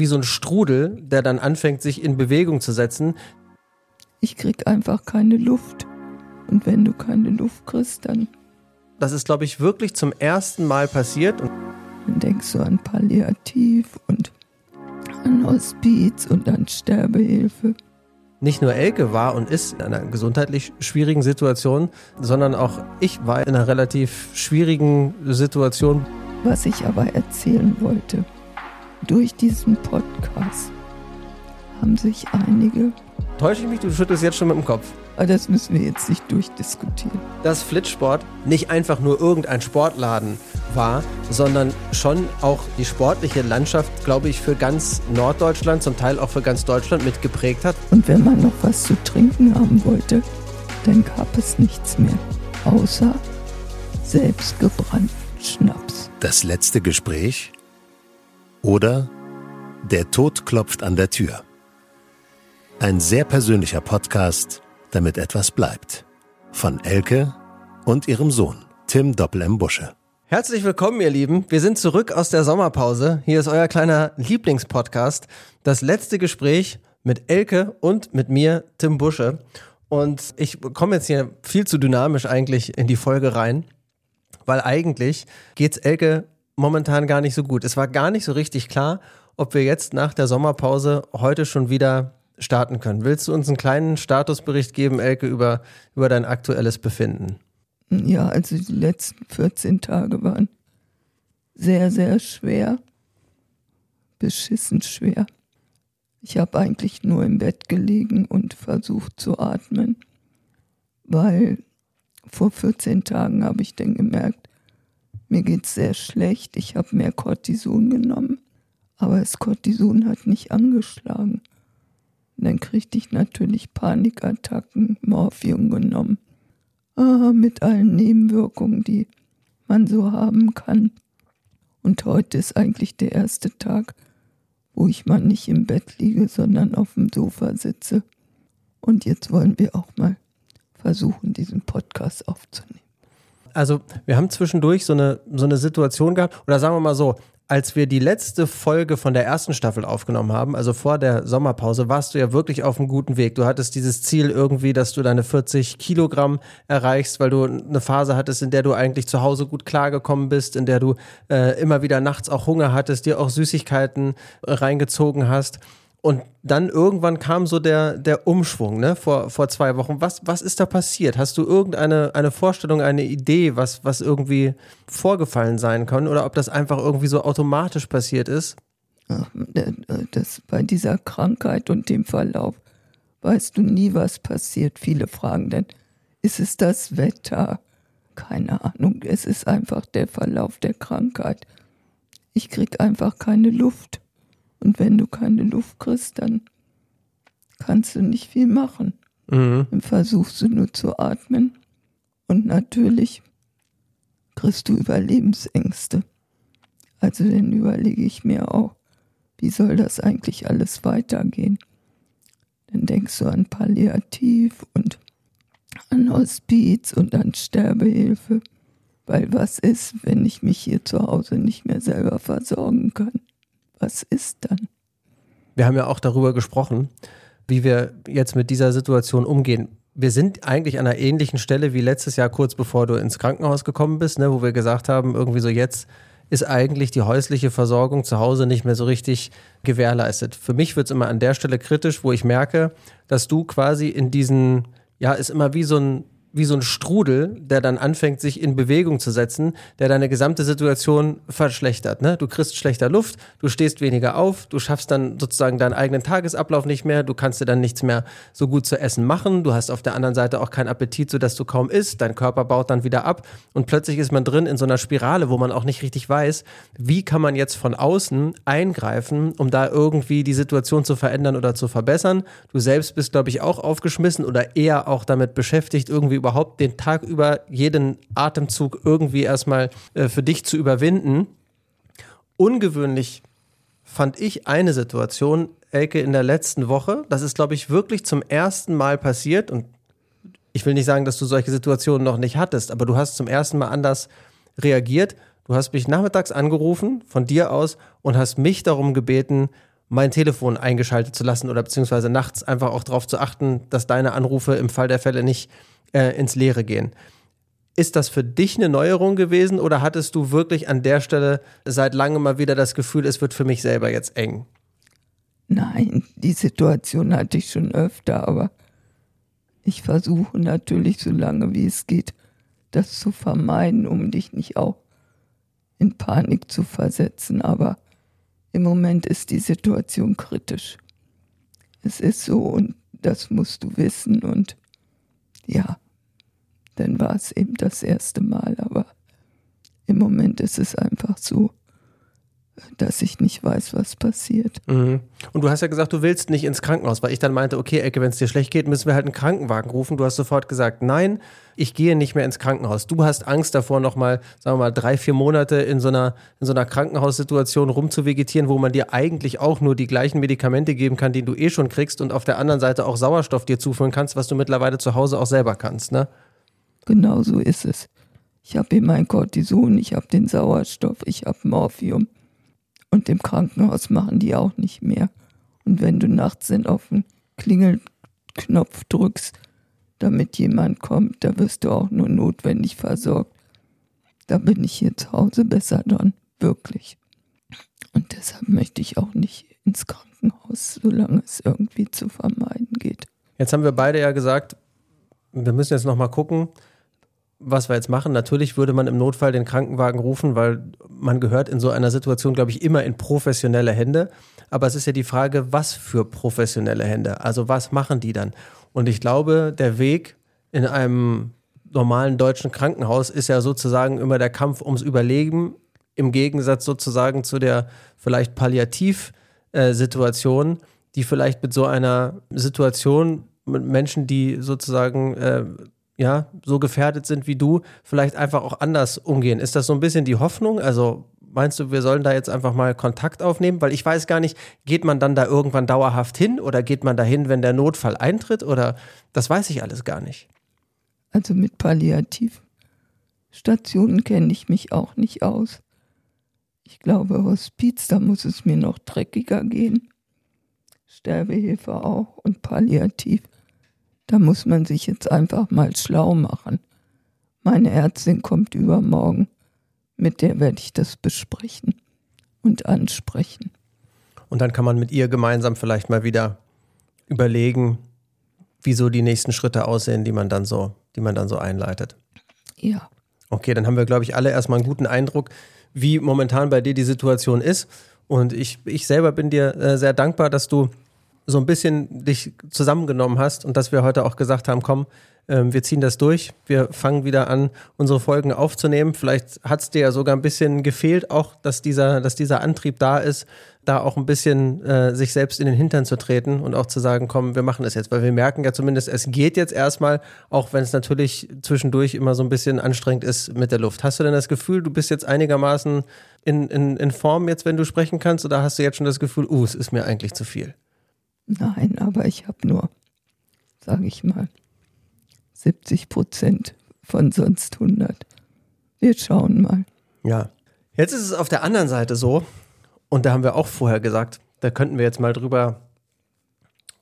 wie so ein Strudel, der dann anfängt, sich in Bewegung zu setzen. Ich krieg einfach keine Luft. Und wenn du keine Luft kriegst, dann. Das ist, glaube ich, wirklich zum ersten Mal passiert. Und dann denkst du an Palliativ und an Hospiz und an Sterbehilfe. Nicht nur Elke war und ist in einer gesundheitlich schwierigen Situation, sondern auch ich war in einer relativ schwierigen Situation. Was ich aber erzählen wollte, durch diesen Podcast haben sich einige. Täusche ich mich? Du schüttelst jetzt schon mit dem Kopf. Aber das müssen wir jetzt nicht durchdiskutieren. Dass Flitzsport nicht einfach nur irgendein Sportladen war, sondern schon auch die sportliche Landschaft, glaube ich, für ganz Norddeutschland, zum Teil auch für ganz Deutschland mitgeprägt hat. Und wenn man noch was zu trinken haben wollte, dann gab es nichts mehr, außer selbstgebrannten Schnaps. Das letzte Gespräch oder Der Tod klopft an der Tür. Ein sehr persönlicher Podcast, damit etwas bleibt. Von Elke und ihrem Sohn, Tim Doppel M. Busche. Herzlich willkommen, ihr Lieben. Wir sind zurück aus der Sommerpause. Hier ist euer kleiner Lieblingspodcast. Das letzte Gespräch mit Elke und mit mir, Tim Busche. Und ich komme jetzt hier viel zu dynamisch eigentlich in die Folge rein, weil eigentlich geht's Elke momentan gar nicht so gut. Es war gar nicht so richtig klar, ob wir jetzt nach der Sommerpause heute schon wieder starten können. Willst du uns einen kleinen Statusbericht geben, Elke, über, über dein aktuelles Befinden? Ja, also die letzten 14 Tage waren sehr, sehr schwer. Beschissen schwer. Ich habe eigentlich nur im Bett gelegen und versucht zu atmen, weil vor 14 Tagen habe ich dann gemerkt, mir geht es sehr schlecht. Ich habe mehr Cortison genommen, aber das Cortison hat nicht angeschlagen. Und dann kriegte ich natürlich Panikattacken, Morphium genommen. Ah, mit allen Nebenwirkungen, die man so haben kann. Und heute ist eigentlich der erste Tag, wo ich mal nicht im Bett liege, sondern auf dem Sofa sitze. Und jetzt wollen wir auch mal versuchen, diesen Podcast aufzunehmen also wir haben zwischendurch so eine, so eine Situation gehabt, oder sagen wir mal so, als wir die letzte Folge von der ersten Staffel aufgenommen haben, also vor der Sommerpause, warst du ja wirklich auf einem guten Weg. Du hattest dieses Ziel irgendwie, dass du deine 40 Kilogramm erreichst, weil du eine Phase hattest, in der du eigentlich zu Hause gut klargekommen bist, in der du äh, immer wieder nachts auch Hunger hattest, dir auch Süßigkeiten reingezogen hast. Und dann irgendwann kam so der, der Umschwung, ne, vor, vor zwei Wochen. Was, was ist da passiert? Hast du irgendeine eine Vorstellung, eine Idee, was, was irgendwie vorgefallen sein kann? Oder ob das einfach irgendwie so automatisch passiert ist? Ach, äh, das, bei dieser Krankheit und dem Verlauf weißt du nie, was passiert. Viele fragen dann, ist es das Wetter? Keine Ahnung, es ist einfach der Verlauf der Krankheit. Ich krieg einfach keine Luft. Und wenn du keine Luft kriegst, dann kannst du nicht viel machen. Mhm. Dann versuchst du nur zu atmen. Und natürlich kriegst du Überlebensängste. Also dann überlege ich mir auch, wie soll das eigentlich alles weitergehen? Dann denkst du an Palliativ und an Hospiz und an Sterbehilfe. Weil was ist, wenn ich mich hier zu Hause nicht mehr selber versorgen kann? Was ist dann? Wir haben ja auch darüber gesprochen, wie wir jetzt mit dieser Situation umgehen. Wir sind eigentlich an einer ähnlichen Stelle wie letztes Jahr, kurz bevor du ins Krankenhaus gekommen bist, ne, wo wir gesagt haben, irgendwie so jetzt ist eigentlich die häusliche Versorgung zu Hause nicht mehr so richtig gewährleistet. Für mich wird es immer an der Stelle kritisch, wo ich merke, dass du quasi in diesen, ja, ist immer wie so ein wie so ein Strudel, der dann anfängt, sich in Bewegung zu setzen, der deine gesamte Situation verschlechtert. Ne? Du kriegst schlechter Luft, du stehst weniger auf, du schaffst dann sozusagen deinen eigenen Tagesablauf nicht mehr, du kannst dir dann nichts mehr so gut zu essen machen, du hast auf der anderen Seite auch keinen Appetit, sodass du kaum isst, dein Körper baut dann wieder ab und plötzlich ist man drin in so einer Spirale, wo man auch nicht richtig weiß, wie kann man jetzt von außen eingreifen, um da irgendwie die Situation zu verändern oder zu verbessern. Du selbst bist, glaube ich, auch aufgeschmissen oder eher auch damit beschäftigt, irgendwie überhaupt den Tag über jeden Atemzug irgendwie erstmal äh, für dich zu überwinden. Ungewöhnlich fand ich eine Situation, Elke, in der letzten Woche. Das ist, glaube ich, wirklich zum ersten Mal passiert. Und ich will nicht sagen, dass du solche Situationen noch nicht hattest, aber du hast zum ersten Mal anders reagiert. Du hast mich nachmittags angerufen von dir aus und hast mich darum gebeten, mein Telefon eingeschaltet zu lassen oder beziehungsweise nachts einfach auch darauf zu achten, dass deine Anrufe im Fall der Fälle nicht äh, ins Leere gehen. Ist das für dich eine Neuerung gewesen oder hattest du wirklich an der Stelle seit langem mal wieder das Gefühl, es wird für mich selber jetzt eng? Nein, die Situation hatte ich schon öfter, aber ich versuche natürlich so lange wie es geht, das zu vermeiden, um dich nicht auch in Panik zu versetzen. Aber im Moment ist die Situation kritisch. Es ist so und das musst du wissen und ja, dann war es eben das erste Mal, aber im Moment ist es einfach so dass ich nicht weiß, was passiert. Mhm. Und du hast ja gesagt, du willst nicht ins Krankenhaus, weil ich dann meinte, okay, Ecke, wenn es dir schlecht geht, müssen wir halt einen Krankenwagen rufen. Du hast sofort gesagt, nein, ich gehe nicht mehr ins Krankenhaus. Du hast Angst davor, nochmal, sagen wir mal, drei, vier Monate in so einer, in so einer Krankenhaussituation rumzuvegetieren, wo man dir eigentlich auch nur die gleichen Medikamente geben kann, die du eh schon kriegst und auf der anderen Seite auch Sauerstoff dir zuführen kannst, was du mittlerweile zu Hause auch selber kannst, ne? Genau so ist es. Ich habe eben mein Cortison, ich habe den Sauerstoff, ich habe Morphium. Und im Krankenhaus machen die auch nicht mehr. Und wenn du nachts dann auf den Klingelknopf drückst, damit jemand kommt, da wirst du auch nur notwendig versorgt. Da bin ich hier zu Hause besser dran, wirklich. Und deshalb möchte ich auch nicht ins Krankenhaus, solange es irgendwie zu vermeiden geht. Jetzt haben wir beide ja gesagt, wir müssen jetzt nochmal gucken, was wir jetzt machen. Natürlich würde man im Notfall den Krankenwagen rufen, weil man gehört in so einer Situation, glaube ich, immer in professionelle Hände. Aber es ist ja die Frage, was für professionelle Hände? Also was machen die dann? Und ich glaube, der Weg in einem normalen deutschen Krankenhaus ist ja sozusagen immer der Kampf ums Überleben, im Gegensatz sozusagen zu der vielleicht Palliativsituation, die vielleicht mit so einer Situation mit Menschen, die sozusagen äh, ja, so gefährdet sind wie du, vielleicht einfach auch anders umgehen. Ist das so ein bisschen die Hoffnung? Also meinst du, wir sollen da jetzt einfach mal Kontakt aufnehmen? Weil ich weiß gar nicht, geht man dann da irgendwann dauerhaft hin oder geht man da hin, wenn der Notfall eintritt? Oder das weiß ich alles gar nicht. Also mit Palliativstationen kenne ich mich auch nicht aus. Ich glaube, Hospiz, da muss es mir noch dreckiger gehen. Sterbehilfe auch und Palliativ. Da muss man sich jetzt einfach mal schlau machen. Meine Ärztin kommt übermorgen. Mit der werde ich das besprechen und ansprechen. Und dann kann man mit ihr gemeinsam vielleicht mal wieder überlegen, wie so die nächsten Schritte aussehen, die man dann so, die man dann so einleitet. Ja. Okay, dann haben wir, glaube ich, alle erstmal einen guten Eindruck, wie momentan bei dir die Situation ist. Und ich, ich selber bin dir äh, sehr dankbar, dass du so ein bisschen dich zusammengenommen hast und dass wir heute auch gesagt haben, komm, ähm, wir ziehen das durch, wir fangen wieder an, unsere Folgen aufzunehmen. Vielleicht hat es dir ja sogar ein bisschen gefehlt, auch dass dieser, dass dieser Antrieb da ist, da auch ein bisschen äh, sich selbst in den Hintern zu treten und auch zu sagen, komm, wir machen das jetzt, weil wir merken ja zumindest, es geht jetzt erstmal, auch wenn es natürlich zwischendurch immer so ein bisschen anstrengend ist mit der Luft. Hast du denn das Gefühl, du bist jetzt einigermaßen in, in, in Form jetzt, wenn du sprechen kannst, oder hast du jetzt schon das Gefühl, uh, es ist mir eigentlich zu viel? Nein, aber ich habe nur, sage ich mal, 70 Prozent von sonst 100. Wir schauen mal. Ja. Jetzt ist es auf der anderen Seite so, und da haben wir auch vorher gesagt, da könnten wir jetzt mal drüber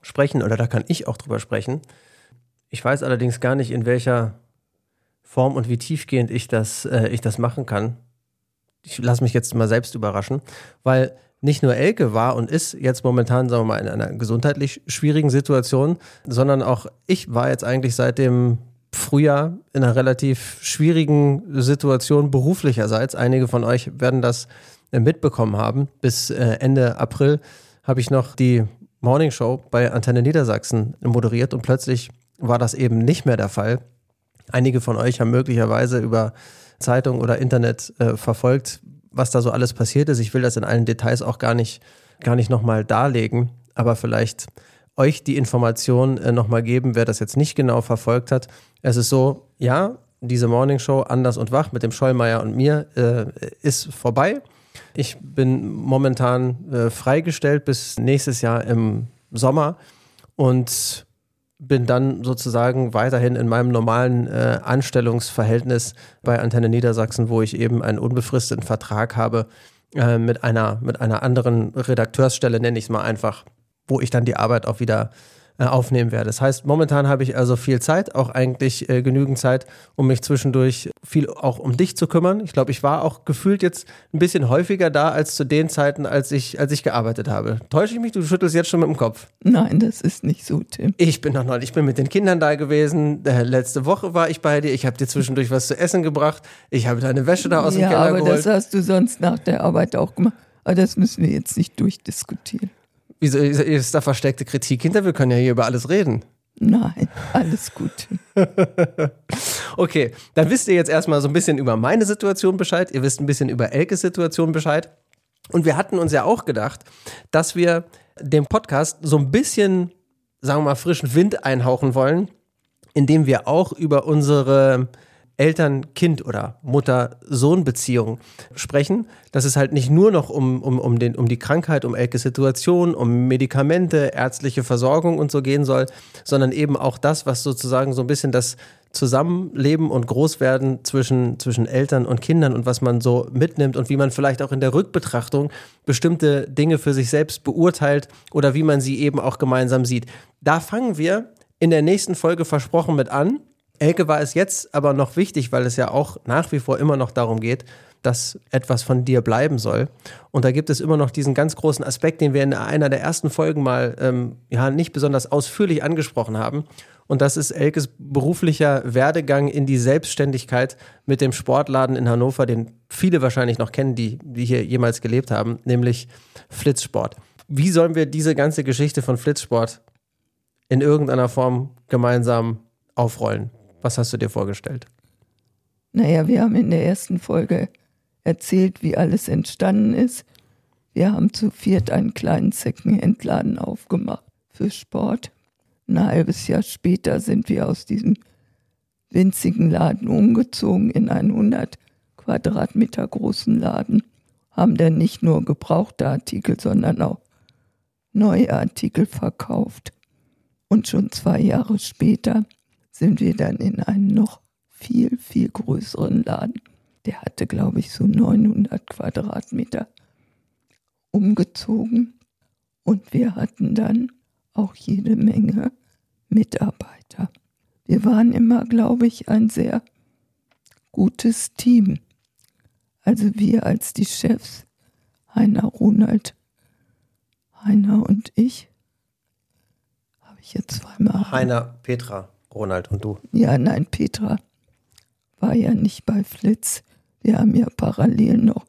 sprechen, oder da kann ich auch drüber sprechen. Ich weiß allerdings gar nicht, in welcher Form und wie tiefgehend ich das, äh, ich das machen kann. Ich lasse mich jetzt mal selbst überraschen, weil nicht nur Elke war und ist jetzt momentan, sagen wir mal, in einer gesundheitlich schwierigen Situation, sondern auch ich war jetzt eigentlich seit dem Frühjahr in einer relativ schwierigen Situation beruflicherseits. Einige von euch werden das äh, mitbekommen haben. Bis äh, Ende April habe ich noch die Morning Show bei Antenne Niedersachsen moderiert und plötzlich war das eben nicht mehr der Fall. Einige von euch haben möglicherweise über Zeitung oder Internet äh, verfolgt, was da so alles passiert ist. Ich will das in allen Details auch gar nicht, gar nicht nochmal darlegen, aber vielleicht euch die Information äh, nochmal geben, wer das jetzt nicht genau verfolgt hat. Es ist so, ja, diese Morning Show Anders und Wach mit dem Schollmeier und mir äh, ist vorbei. Ich bin momentan äh, freigestellt bis nächstes Jahr im Sommer und bin dann sozusagen weiterhin in meinem normalen äh, Anstellungsverhältnis bei Antenne Niedersachsen, wo ich eben einen unbefristeten Vertrag habe äh, mit, einer, mit einer anderen Redakteursstelle, nenne ich es mal einfach, wo ich dann die Arbeit auch wieder aufnehmen werde. Das heißt, momentan habe ich also viel Zeit, auch eigentlich äh, genügend Zeit, um mich zwischendurch viel auch um dich zu kümmern. Ich glaube, ich war auch gefühlt jetzt ein bisschen häufiger da als zu den Zeiten, als ich, als ich gearbeitet habe. Täusche ich mich? Du schüttelst jetzt schon mit dem Kopf. Nein, das ist nicht so, Tim. Ich bin noch neulich, ich bin mit den Kindern da gewesen. Äh, letzte Woche war ich bei dir. Ich habe dir zwischendurch was zu essen gebracht. Ich habe deine Wäsche da aus dem ja, Keller aber geholt. das hast du sonst nach der Arbeit auch gemacht. Aber das müssen wir jetzt nicht durchdiskutieren. Wieso ist da versteckte Kritik hinter? Wir können ja hier über alles reden. Nein, alles gut. Okay, dann wisst ihr jetzt erstmal so ein bisschen über meine Situation Bescheid. Ihr wisst ein bisschen über Elkes Situation Bescheid. Und wir hatten uns ja auch gedacht, dass wir dem Podcast so ein bisschen, sagen wir mal, frischen Wind einhauchen wollen, indem wir auch über unsere Eltern-Kind- oder Mutter-Sohn-Beziehung sprechen, dass es halt nicht nur noch um, um, um, den, um die Krankheit, um Elkes Situation, um Medikamente, ärztliche Versorgung und so gehen soll, sondern eben auch das, was sozusagen so ein bisschen das Zusammenleben und Großwerden zwischen, zwischen Eltern und Kindern und was man so mitnimmt und wie man vielleicht auch in der Rückbetrachtung bestimmte Dinge für sich selbst beurteilt oder wie man sie eben auch gemeinsam sieht. Da fangen wir in der nächsten Folge versprochen mit an. Elke war es jetzt aber noch wichtig, weil es ja auch nach wie vor immer noch darum geht, dass etwas von dir bleiben soll. Und da gibt es immer noch diesen ganz großen Aspekt, den wir in einer der ersten Folgen mal ähm, ja nicht besonders ausführlich angesprochen haben. Und das ist Elkes beruflicher Werdegang in die Selbstständigkeit mit dem Sportladen in Hannover, den viele wahrscheinlich noch kennen, die, die hier jemals gelebt haben, nämlich Flitzsport. Wie sollen wir diese ganze Geschichte von Flitzsport in irgendeiner Form gemeinsam aufrollen? Was hast du dir vorgestellt? Naja, wir haben in der ersten Folge erzählt, wie alles entstanden ist. Wir haben zu viert einen kleinen Secondhand-Laden aufgemacht für Sport. Ein halbes Jahr später sind wir aus diesem winzigen Laden umgezogen in einen 100 Quadratmeter großen Laden. Haben dann nicht nur gebrauchte Artikel, sondern auch neue Artikel verkauft. Und schon zwei Jahre später sind wir dann in einen noch viel, viel größeren Laden. Der hatte, glaube ich, so 900 Quadratmeter umgezogen. Und wir hatten dann auch jede Menge Mitarbeiter. Wir waren immer, glaube ich, ein sehr gutes Team. Also wir als die Chefs, Heiner, Ronald, Heiner und ich. Habe ich jetzt zweimal. Heiner, Petra, Ronald und du. Ja, nein, Petra war ja nicht bei Flitz. Wir haben ja parallel noch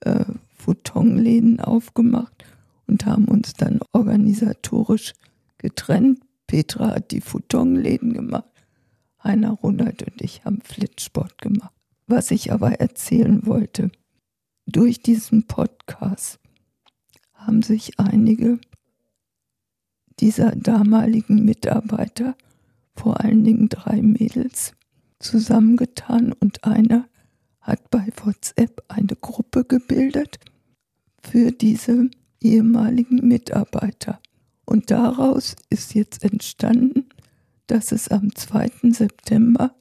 äh, Futonläden aufgemacht und haben uns dann organisatorisch getrennt. Petra hat die Futonläden gemacht. Heiner Ronald und ich haben Flitzsport gemacht. Was ich aber erzählen wollte, durch diesen Podcast haben sich einige dieser damaligen Mitarbeiter, vor allen Dingen drei Mädels, zusammengetan und einer hat bei WhatsApp eine Gruppe gebildet für diese ehemaligen Mitarbeiter. Und daraus ist jetzt entstanden, dass es am 2. September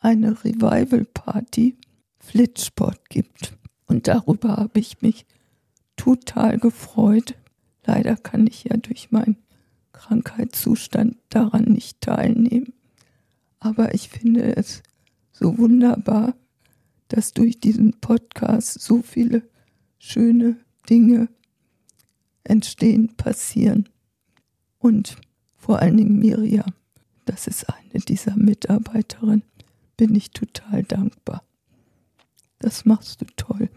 eine Revival Party Flitzsport gibt. Und darüber habe ich mich total gefreut. Leider kann ich ja durch meinen Krankheitszustand daran nicht teilnehmen. Aber ich finde es so wunderbar, dass durch diesen Podcast so viele schöne Dinge entstehen, passieren. Und vor allen Dingen Miriam, das ist eine dieser Mitarbeiterinnen, bin ich total dankbar. Das machst du toll.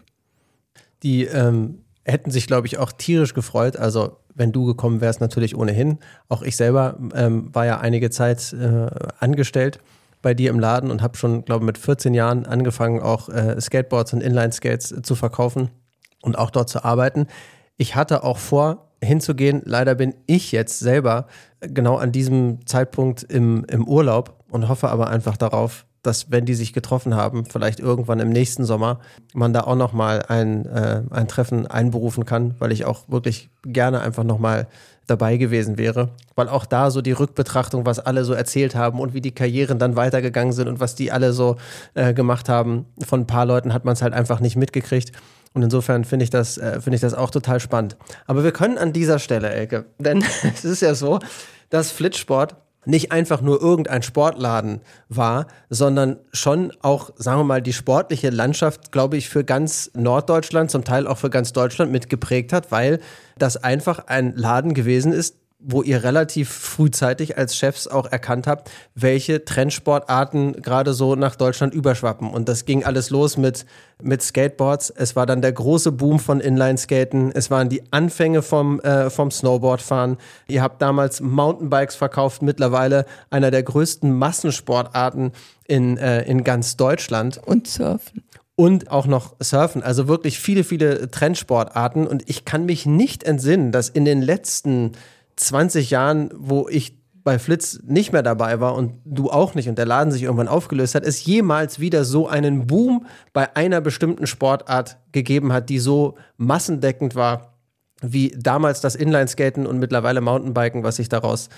Die ähm, hätten sich, glaube ich, auch tierisch gefreut. Also, wenn du gekommen wärst, natürlich ohnehin. Auch ich selber ähm, war ja einige Zeit äh, angestellt bei dir im Laden und habe schon, glaube ich, mit 14 Jahren angefangen, auch äh, Skateboards und Inline-Skates zu verkaufen und auch dort zu arbeiten. Ich hatte auch vor, hinzugehen. Leider bin ich jetzt selber genau an diesem Zeitpunkt im, im Urlaub und hoffe aber einfach darauf, dass wenn die sich getroffen haben, vielleicht irgendwann im nächsten Sommer, man da auch nochmal ein, äh, ein Treffen einberufen kann, weil ich auch wirklich gerne einfach nochmal dabei gewesen wäre. Weil auch da so die Rückbetrachtung, was alle so erzählt haben und wie die Karrieren dann weitergegangen sind und was die alle so äh, gemacht haben, von ein paar Leuten hat man es halt einfach nicht mitgekriegt. Und insofern finde ich, das, äh, finde ich das auch total spannend. Aber wir können an dieser Stelle, Elke, denn es ist ja so, dass Flitzsport nicht einfach nur irgendein Sportladen war, sondern schon auch, sagen wir mal, die sportliche Landschaft, glaube ich, für ganz Norddeutschland, zum Teil auch für ganz Deutschland mitgeprägt hat, weil das einfach ein Laden gewesen ist, wo ihr relativ frühzeitig als Chefs auch erkannt habt, welche Trendsportarten gerade so nach Deutschland überschwappen. Und das ging alles los mit, mit Skateboards. Es war dann der große Boom von Inline-Skaten. Es waren die Anfänge vom, äh, vom Snowboardfahren. Ihr habt damals Mountainbikes verkauft, mittlerweile einer der größten Massensportarten in, äh, in ganz Deutschland. Und Surfen und auch noch Surfen. Also wirklich viele, viele Trendsportarten. Und ich kann mich nicht entsinnen, dass in den letzten 20 Jahren, wo ich bei Flitz nicht mehr dabei war und du auch nicht und der Laden sich irgendwann aufgelöst hat, es jemals wieder so einen Boom bei einer bestimmten Sportart gegeben hat, die so massendeckend war wie damals das Inlineskaten und mittlerweile Mountainbiken, was sich daraus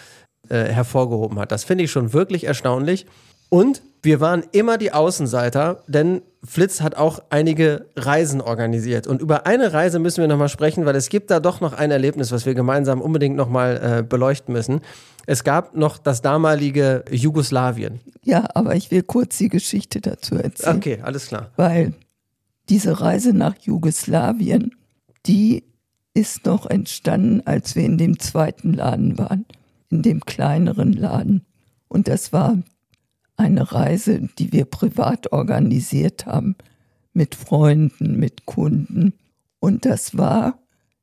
äh, hervorgehoben hat. Das finde ich schon wirklich erstaunlich. Und wir waren immer die Außenseiter, denn Flitz hat auch einige Reisen organisiert. Und über eine Reise müssen wir nochmal sprechen, weil es gibt da doch noch ein Erlebnis, was wir gemeinsam unbedingt nochmal äh, beleuchten müssen. Es gab noch das damalige Jugoslawien. Ja, aber ich will kurz die Geschichte dazu erzählen. Okay, alles klar. Weil diese Reise nach Jugoslawien, die ist noch entstanden, als wir in dem zweiten Laden waren, in dem kleineren Laden. Und das war eine Reise, die wir privat organisiert haben, mit Freunden, mit Kunden. Und das war,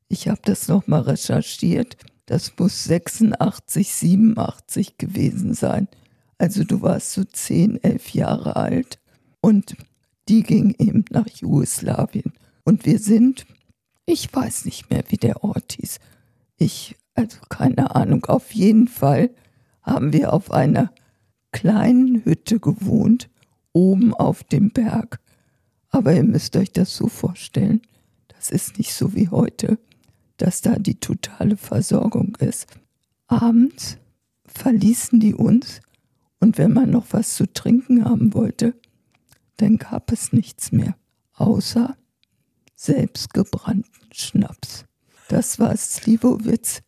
ich habe das nochmal recherchiert, das muss 86, 87 gewesen sein. Also du warst so 10, 11 Jahre alt. Und die ging eben nach Jugoslawien. Und wir sind, ich weiß nicht mehr, wie der Ort hieß. Ich, also keine Ahnung, auf jeden Fall haben wir auf einer kleinen Hütte gewohnt, oben auf dem Berg. Aber ihr müsst euch das so vorstellen, das ist nicht so wie heute, dass da die totale Versorgung ist. Abends verließen die uns und wenn man noch was zu trinken haben wollte, dann gab es nichts mehr, außer selbstgebrannten Schnaps. Das war Slivovitz,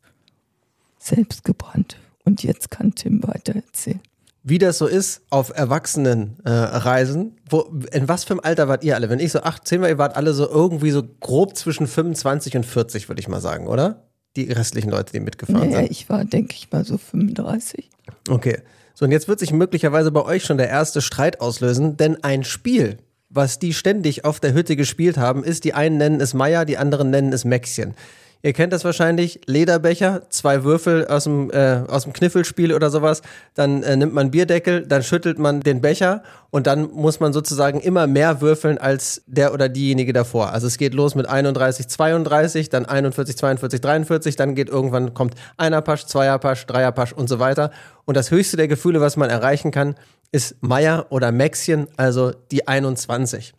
selbstgebrannt. Und jetzt kann Tim weiter erzählen wie das so ist auf Erwachsenenreisen. Äh, wo, in was für einem Alter wart ihr alle? Wenn ich so 18 war, ihr wart alle so irgendwie so grob zwischen 25 und 40, würde ich mal sagen, oder? Die restlichen Leute, die mitgefahren naja, sind. ich war, denke ich mal, so 35. Okay. So, und jetzt wird sich möglicherweise bei euch schon der erste Streit auslösen, denn ein Spiel, was die ständig auf der Hütte gespielt haben, ist, die einen nennen es Meier, die anderen nennen es Mäxchen. Ihr kennt das wahrscheinlich, Lederbecher, zwei Würfel aus dem, äh, aus dem Kniffelspiel oder sowas. Dann äh, nimmt man Bierdeckel, dann schüttelt man den Becher und dann muss man sozusagen immer mehr würfeln als der oder diejenige davor. Also es geht los mit 31, 32, dann 41, 42, 43, dann geht irgendwann, kommt einer Pasch, zweier Pasch, dreier Pasch und so weiter. Und das höchste der Gefühle, was man erreichen kann, ist Meier oder Maxchen, also die 21.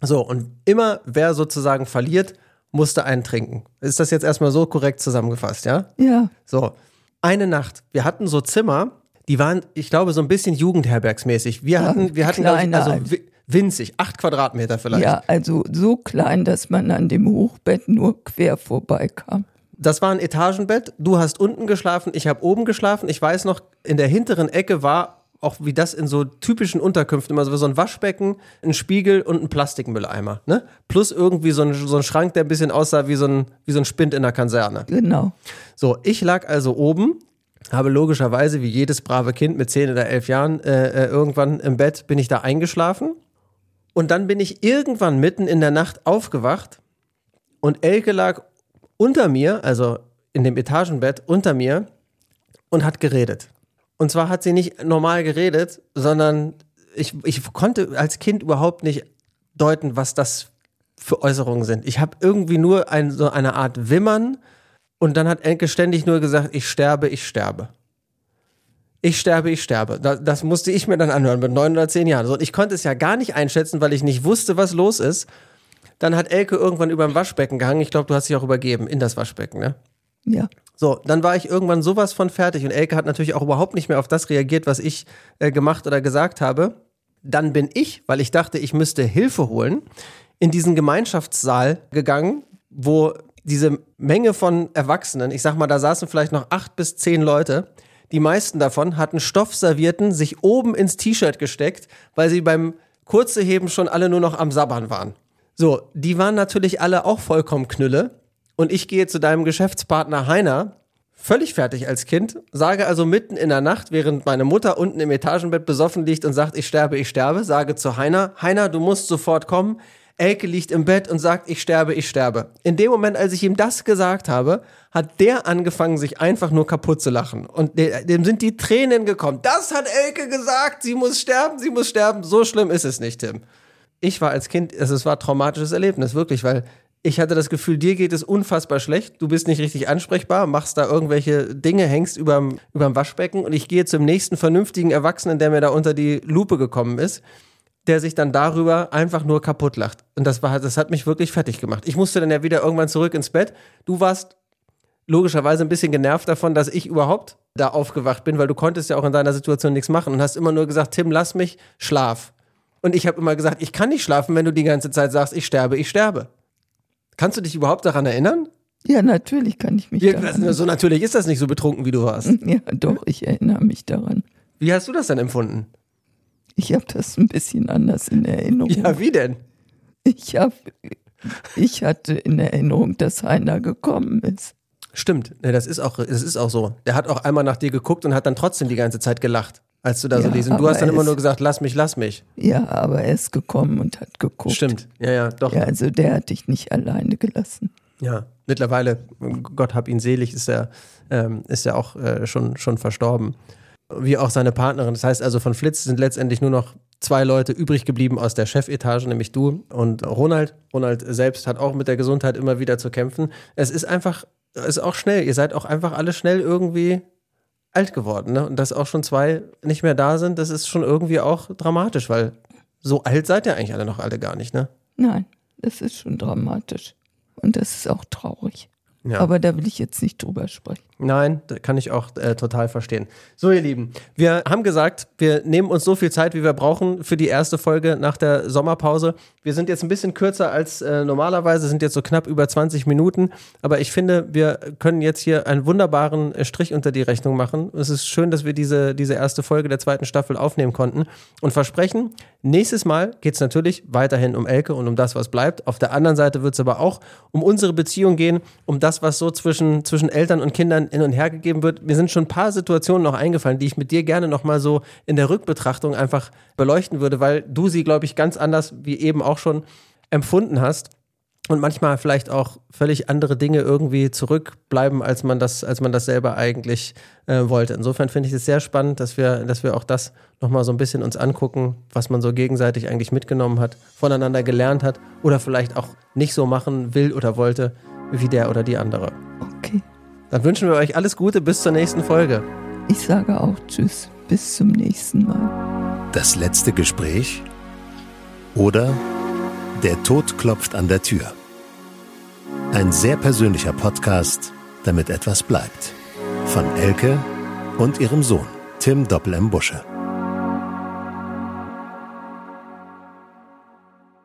So, und immer wer sozusagen verliert, musste einen trinken. Ist das jetzt erstmal so korrekt zusammengefasst, ja? Ja. So, eine Nacht. Wir hatten so Zimmer, die waren, ich glaube, so ein bisschen jugendherbergsmäßig. Wir Ja, hatten, wir hatten, kleiner also wi- winzig, acht Quadratmeter vielleicht. Ja, also so klein, dass man an dem Hochbett nur quer vorbeikam. Das war ein Etagenbett. Du hast unten geschlafen, ich habe oben geschlafen. Ich weiß noch, in der hinteren Ecke war auch wie das in so typischen Unterkünften immer so so ein Waschbecken, ein Spiegel und ein Plastikmülleimer. Ne? Plus irgendwie so ein, so ein Schrank, der ein bisschen aussah wie so ein, wie so ein Spind in der Kaserne. Genau. So, ich lag also oben, habe logischerweise wie jedes brave Kind mit 10 oder 11 Jahren äh, äh, irgendwann im Bett bin ich da eingeschlafen. Und dann bin ich irgendwann mitten in der Nacht aufgewacht und Elke lag unter mir, also in dem Etagenbett unter mir und hat geredet. Und zwar hat sie nicht normal geredet, sondern ich, ich konnte als Kind überhaupt nicht deuten, was das für Äußerungen sind. Ich habe irgendwie nur ein, so eine Art Wimmern und dann hat Enke ständig nur gesagt, ich sterbe, ich sterbe. Ich sterbe, ich sterbe. Das, das musste ich mir dann anhören mit neun oder zehn Jahren. Und ich konnte es ja gar nicht einschätzen, weil ich nicht wusste, was los ist. Dann hat Elke irgendwann über dem Waschbecken gehangen. Ich glaube, du hast dich auch übergeben in das Waschbecken, ne? Ja. So, dann war ich irgendwann sowas von fertig und Elke hat natürlich auch überhaupt nicht mehr auf das reagiert, was ich äh, gemacht oder gesagt habe. Dann bin ich, weil ich dachte, ich müsste Hilfe holen, in diesen Gemeinschaftssaal gegangen, wo diese Menge von Erwachsenen, ich sag mal, da saßen vielleicht noch acht bis zehn Leute. Die meisten davon hatten Stoffservierten sich oben ins T-Shirt gesteckt, weil sie beim Kurzeheben schon alle nur noch am Sabbern waren. So, die waren natürlich alle auch vollkommen Knülle. Und ich gehe zu deinem Geschäftspartner Heiner, völlig fertig als Kind, sage also mitten in der Nacht, während meine Mutter unten im Etagenbett besoffen liegt und sagt, ich sterbe, ich sterbe, sage zu Heiner, Heiner, du musst sofort kommen. Elke liegt im Bett und sagt, ich sterbe, ich sterbe. In dem Moment, als ich ihm das gesagt habe, hat der angefangen, sich einfach nur kaputt zu lachen. Und dem sind die Tränen gekommen. Das hat Elke gesagt, sie muss sterben, sie muss sterben. So schlimm ist es nicht, Tim. Ich war als Kind, es war ein traumatisches Erlebnis, wirklich, weil ich hatte das Gefühl, dir geht es unfassbar schlecht. Du bist nicht richtig ansprechbar, machst da irgendwelche Dinge, hängst überm, überm Waschbecken und ich gehe zum nächsten vernünftigen Erwachsenen, der mir da unter die Lupe gekommen ist der sich dann darüber einfach nur kaputt lacht. Und das war, das hat mich wirklich fertig gemacht. Ich musste dann ja wieder irgendwann zurück ins Bett. Du warst logischerweise ein bisschen genervt davon, dass ich überhaupt da aufgewacht bin, weil du konntest ja auch in deiner Situation nichts machen und hast immer nur gesagt, Tim, lass mich, schlaf. Und ich habe immer gesagt, ich kann nicht schlafen, wenn du die ganze Zeit sagst, ich sterbe, ich sterbe. Kannst du dich überhaupt daran erinnern? Ja, natürlich kann ich mich ja, daran So natürlich ist das nicht so betrunken, wie du warst. Ja, doch, ich erinnere mich daran. Wie hast du das denn empfunden? Ich habe das ein bisschen anders in Erinnerung. Ja, wie denn? Ich, hab, ich hatte in Erinnerung, dass Heiner gekommen ist. Stimmt, das ist auch, das ist auch so. Der hat auch einmal nach dir geguckt und hat dann trotzdem die ganze Zeit gelacht, als du da ja, so liest. Und du hast dann immer nur gesagt, lass mich, lass mich. Ja, aber er ist gekommen und hat geguckt. Stimmt, ja, ja, doch. Ja, also der hat dich nicht alleine gelassen. Ja, mittlerweile, Gott hab ihn selig, ist er, ähm, ist er auch äh, schon, schon verstorben wie auch seine Partnerin. Das heißt also, von Flitz sind letztendlich nur noch zwei Leute übrig geblieben aus der Chefetage, nämlich du und Ronald. Ronald selbst hat auch mit der Gesundheit immer wieder zu kämpfen. Es ist einfach, es ist auch schnell. Ihr seid auch einfach alle schnell irgendwie alt geworden. Ne? Und dass auch schon zwei nicht mehr da sind, das ist schon irgendwie auch dramatisch, weil so alt seid ihr eigentlich alle noch alle gar nicht, ne? Nein, das ist schon dramatisch. Und das ist auch traurig. Ja. Aber da will ich jetzt nicht drüber sprechen. Nein, das kann ich auch äh, total verstehen. So, ihr Lieben, wir haben gesagt, wir nehmen uns so viel Zeit, wie wir brauchen für die erste Folge nach der Sommerpause. Wir sind jetzt ein bisschen kürzer als äh, normalerweise, sind jetzt so knapp über 20 Minuten. Aber ich finde, wir können jetzt hier einen wunderbaren äh, Strich unter die Rechnung machen. Es ist schön, dass wir diese, diese erste Folge der zweiten Staffel aufnehmen konnten und versprechen, nächstes Mal geht es natürlich weiterhin um Elke und um das, was bleibt. Auf der anderen Seite wird es aber auch um unsere Beziehung gehen, um das, was so zwischen, zwischen Eltern und Kindern hin und her gegeben wird. Mir sind schon ein paar Situationen noch eingefallen, die ich mit dir gerne nochmal so in der Rückbetrachtung einfach beleuchten würde, weil du sie, glaube ich, ganz anders wie eben auch schon empfunden hast und manchmal vielleicht auch völlig andere Dinge irgendwie zurückbleiben, als man das, als man das selber eigentlich äh, wollte. Insofern finde ich es sehr spannend, dass wir, dass wir auch das nochmal so ein bisschen uns angucken, was man so gegenseitig eigentlich mitgenommen hat, voneinander gelernt hat oder vielleicht auch nicht so machen will oder wollte wie der oder die andere. Okay. Dann wünschen wir euch alles Gute bis zur nächsten Folge. Ich sage auch Tschüss, bis zum nächsten Mal. Das letzte Gespräch oder Der Tod klopft an der Tür. Ein sehr persönlicher Podcast, damit etwas bleibt. Von Elke und ihrem Sohn, Tim Doppel-M. Busche.